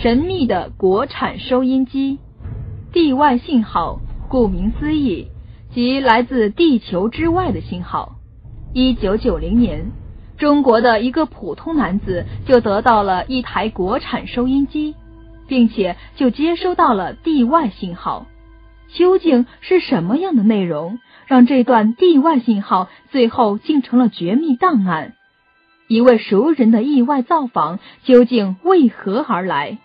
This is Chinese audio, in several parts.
神秘的国产收音机。地外信号，顾名思义，即来自地球之外的信号。一九九零年，中国的一个普通男子就得到了一台国产收音机，并且就接收到了地外信号。究竟是什么样的内容，让这段地外信号最后竟成了绝密档案？一位熟人的意外造访究竟为何而来？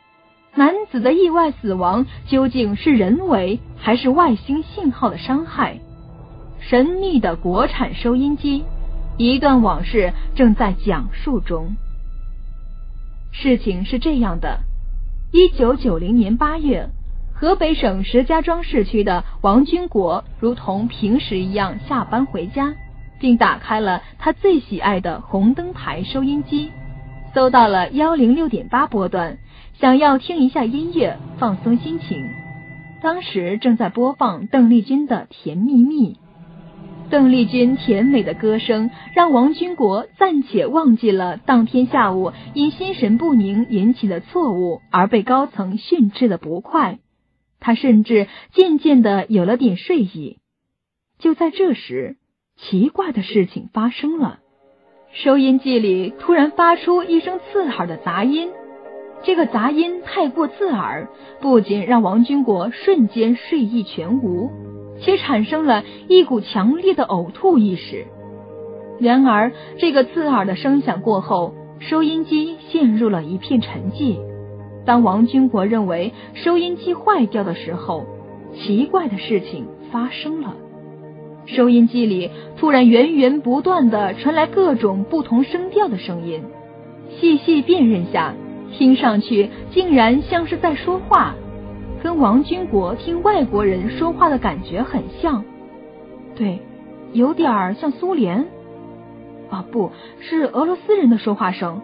男子的意外死亡究竟是人为还是外星信号的伤害？神秘的国产收音机，一段往事正在讲述中。事情是这样的：一九九零年八月。河北省石家庄市区的王军国，如同平时一样下班回家，并打开了他最喜爱的红灯牌收音机，搜到了幺零六点八波段，想要听一下音乐，放松心情。当时正在播放邓丽君的《甜蜜蜜》，邓丽君甜美的歌声让王军国暂且忘记了当天下午因心神不宁引起的错误而被高层训斥的不快。他甚至渐渐的有了点睡意。就在这时，奇怪的事情发生了，收音机里突然发出一声刺耳的杂音。这个杂音太过刺耳，不仅让王军国瞬间睡意全无，且产生了一股强烈的呕吐意识。然而，这个刺耳的声响过后，收音机陷入了一片沉寂。当王军国认为收音机坏掉的时候，奇怪的事情发生了。收音机里突然源源不断的传来各种不同声调的声音，细细辨认下，听上去竟然像是在说话，跟王军国听外国人说话的感觉很像。对，有点像苏联。啊，不是俄罗斯人的说话声，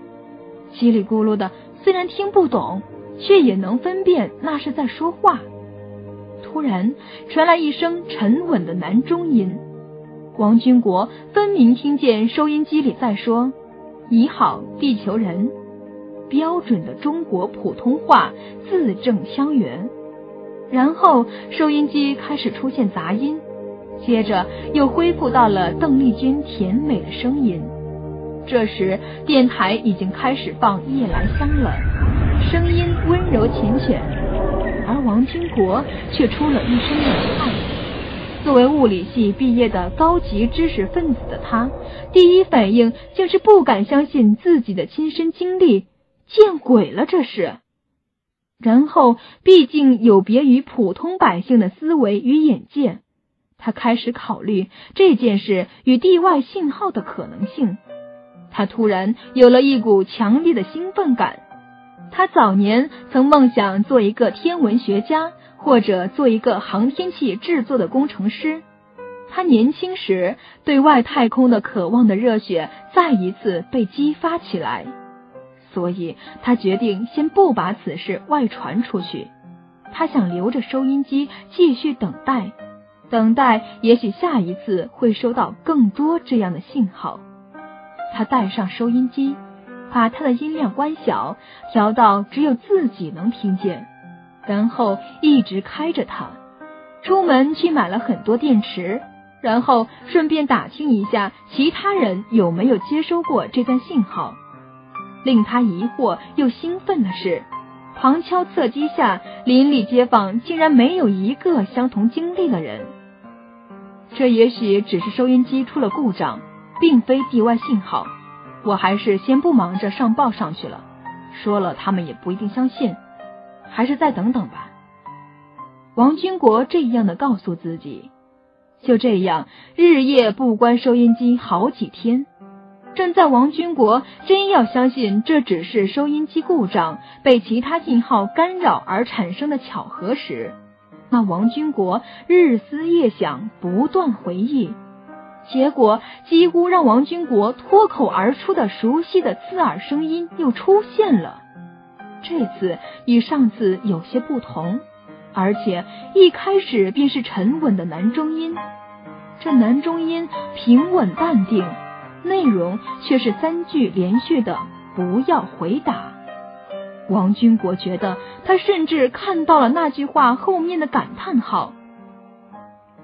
叽里咕噜的。虽然听不懂，却也能分辨那是在说话。突然传来一声沉稳的男中音，王军国分明听见收音机里在说：“你好，地球人。”标准的中国普通话，字正腔圆。然后收音机开始出现杂音，接着又恢复到了邓丽君甜美的声音。这时，电台已经开始放《夜来香》了，声音温柔缱绻，而王军国却出了一身冷汗。作为物理系毕业的高级知识分子的他，第一反应竟是不敢相信自己的亲身经历，见鬼了这是！然后，毕竟有别于普通百姓的思维与眼界，他开始考虑这件事与地外信号的可能性。他突然有了一股强烈的兴奋感。他早年曾梦想做一个天文学家，或者做一个航天器制作的工程师。他年轻时对外太空的渴望的热血再一次被激发起来，所以他决定先不把此事外传出去。他想留着收音机继续等待，等待也许下一次会收到更多这样的信号。他带上收音机，把它的音量关小，调到只有自己能听见，然后一直开着它。出门去买了很多电池，然后顺便打听一下其他人有没有接收过这段信号。令他疑惑又兴奋的是，旁敲侧击下，邻里街坊竟然没有一个相同经历的人。这也许只是收音机出了故障。并非地外信号，我还是先不忙着上报上去了。说了，他们也不一定相信，还是再等等吧。王军国这样的告诉自己。就这样，日夜不关收音机好几天。正在王军国真要相信这只是收音机故障被其他信号干扰而产生的巧合时，那王军国日思夜想，不断回忆。结果几乎让王军国脱口而出的熟悉的刺耳声音又出现了，这次与上次有些不同，而且一开始便是沉稳的男中音。这男中音平稳淡定，内容却是三句连续的“不要回答”。王军国觉得，他甚至看到了那句话后面的感叹号。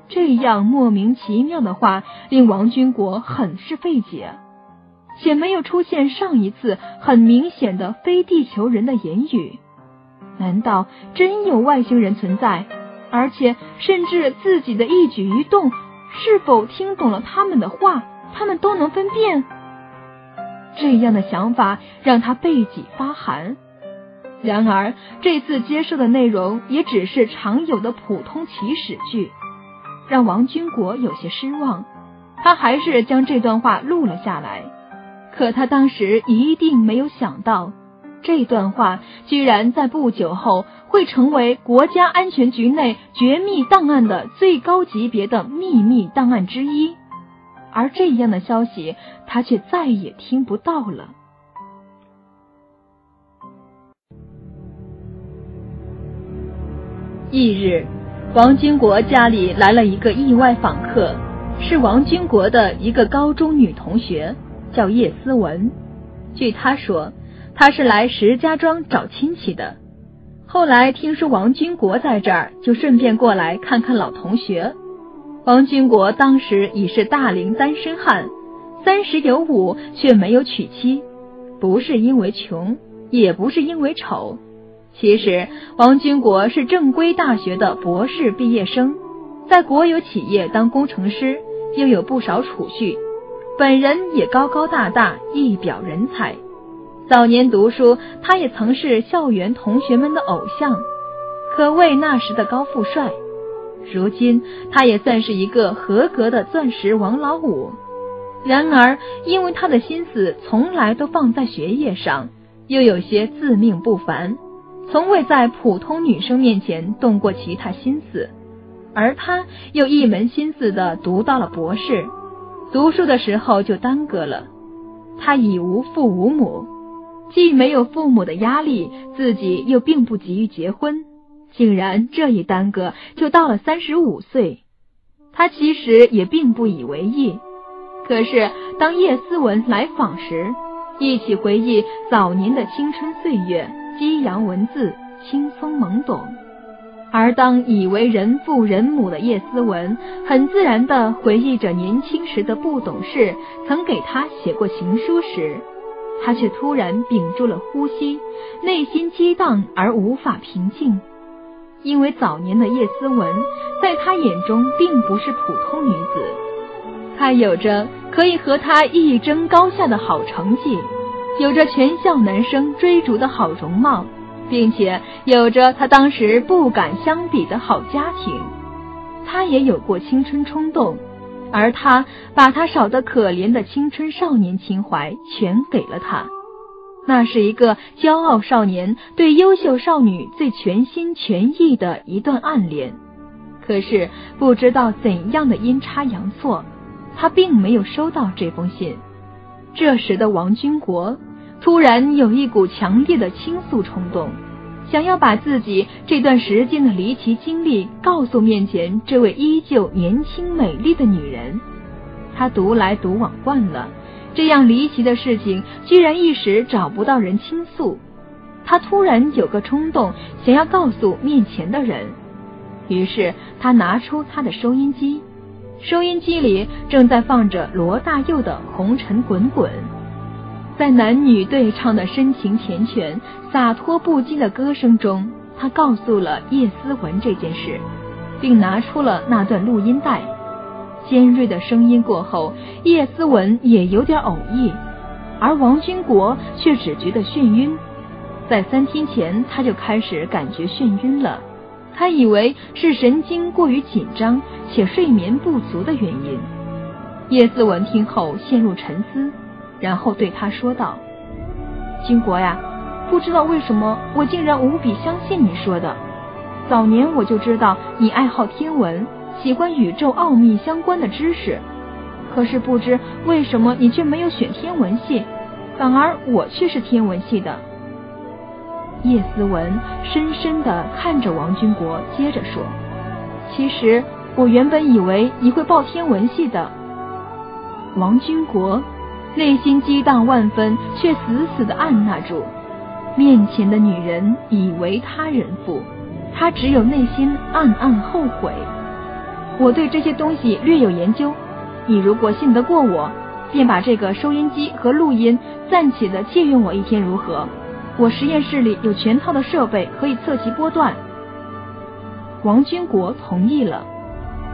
这样莫名其妙的话，令王军国很是费解，且没有出现上一次很明显的非地球人的言语。难道真有外星人存在？而且，甚至自己的一举一动，是否听懂了他们的话，他们都能分辨？这样的想法让他背脊发寒。然而，这次接受的内容也只是常有的普通起始句，让王军国有些失望。他还是将这段话录了下来。可他当时一定没有想到。这段话居然在不久后会成为国家安全局内绝密档案的最高级别的秘密档案之一，而这样的消息他却再也听不到了。翌日，王军国家里来了一个意外访客，是王军国的一个高中女同学，叫叶思文。据他说。他是来石家庄找亲戚的，后来听说王军国在这儿，就顺便过来看看老同学。王军国当时已是大龄单身汉，三十有五，却没有娶妻，不是因为穷，也不是因为丑。其实王军国是正规大学的博士毕业生，在国有企业当工程师，又有不少储蓄，本人也高高大大，一表人才。早年读书，他也曾是校园同学们的偶像，可谓那时的高富帅。如今，他也算是一个合格的钻石王老五。然而，因为他的心思从来都放在学业上，又有些自命不凡，从未在普通女生面前动过其他心思。而他又一门心思的读到了博士，读书的时候就耽搁了。他已无父无母。既没有父母的压力，自己又并不急于结婚，竟然这一耽搁就到了三十五岁。他其实也并不以为意。可是当叶思文来访时，一起回忆早年的青春岁月，激扬文字，轻松懵懂。而当已为人父人母的叶思文，很自然的回忆着年轻时的不懂事，曾给他写过情书时。他却突然屏住了呼吸，内心激荡而无法平静，因为早年的叶思文在他眼中并不是普通女子，她有着可以和他一争高下的好成绩，有着全校男生追逐的好容貌，并且有着他当时不敢相比的好家庭。他也有过青春冲动。而他把他少得可怜的青春少年情怀全给了他，那是一个骄傲少年对优秀少女最全心全意的一段暗恋。可是不知道怎样的阴差阳错，他并没有收到这封信。这时的王军国突然有一股强烈的倾诉冲动。想要把自己这段时间的离奇经历告诉面前这位依旧年轻美丽的女人，他独来独往惯了，这样离奇的事情居然一时找不到人倾诉。他突然有个冲动，想要告诉面前的人，于是他拿出他的收音机，收音机里正在放着罗大佑的《红尘滚滚》。在男女对唱的深情缱绻、洒脱不羁的歌声中，他告诉了叶思文这件事，并拿出了那段录音带。尖锐的声音过后，叶思文也有点呕意，而王军国却只觉得眩晕。在三天前，他就开始感觉眩晕了，他以为是神经过于紧张且睡眠不足的原因。叶思文听后陷入沉思。然后对他说道：“金国呀，不知道为什么我竟然无比相信你说的。早年我就知道你爱好天文，喜欢宇宙奥秘相关的知识。可是不知为什么你却没有选天文系，反而我却是天文系的。”叶思文深深的看着王军国，接着说：“其实我原本以为你会报天文系的。”王军国。内心激荡万分，却死死的按捺住。面前的女人已为他人妇，他只有内心暗暗后悔。我对这些东西略有研究，你如果信得过我，便把这个收音机和录音暂且的借用我一天，如何？我实验室里有全套的设备，可以测其波段。王军国同意了。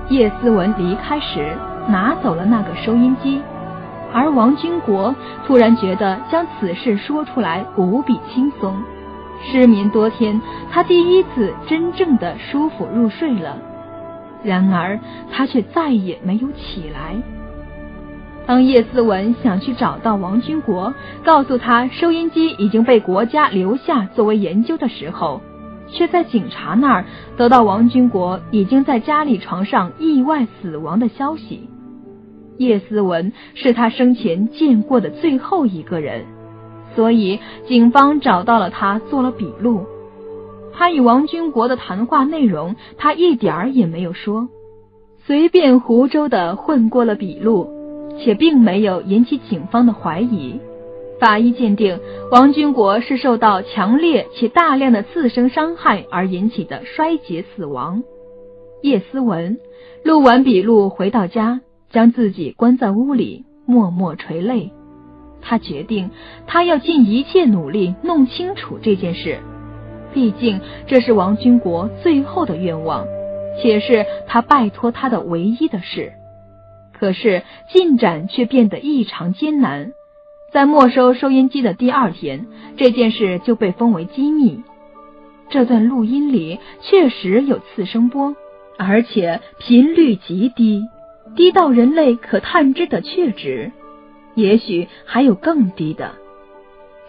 叶思文离开时，拿走了那个收音机，而王军国突然觉得将此事说出来无比轻松。失眠多天，他第一次真正的舒服入睡了。然而，他却再也没有起来。当叶思文想去找到王军国，告诉他收音机已经被国家留下作为研究的时候，却在警察那儿得到王军国已经在家里床上意外死亡的消息。叶思文是他生前见过的最后一个人，所以警方找到了他，做了笔录。他与王军国的谈话内容，他一点儿也没有说，随便胡诌的混过了笔录，且并没有引起警方的怀疑。法医鉴定，王军国是受到强烈且大量的自身伤害而引起的衰竭死亡。叶思文录完笔录回到家，将自己关在屋里，默默垂泪。他决定，他要尽一切努力弄清楚这件事。毕竟这是王军国最后的愿望，且是他拜托他的唯一的事。可是进展却变得异常艰难。在没收收音机的第二天，这件事就被封为机密。这段录音里确实有次声波，而且频率极低，低到人类可探知的确值。也许还有更低的。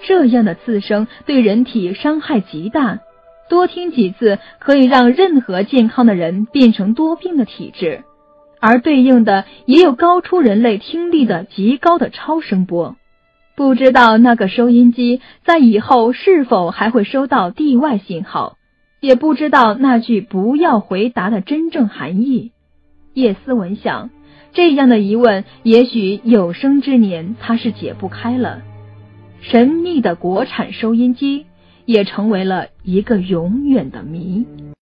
这样的次声对人体伤害极大，多听几次可以让任何健康的人变成多病的体质，而对应的也有高出人类听力的极高的超声波。不知道那个收音机在以后是否还会收到地外信号，也不知道那句“不要回答”的真正含义。叶思文想，这样的疑问，也许有生之年他是解不开了。神秘的国产收音机也成为了一个永远的谜。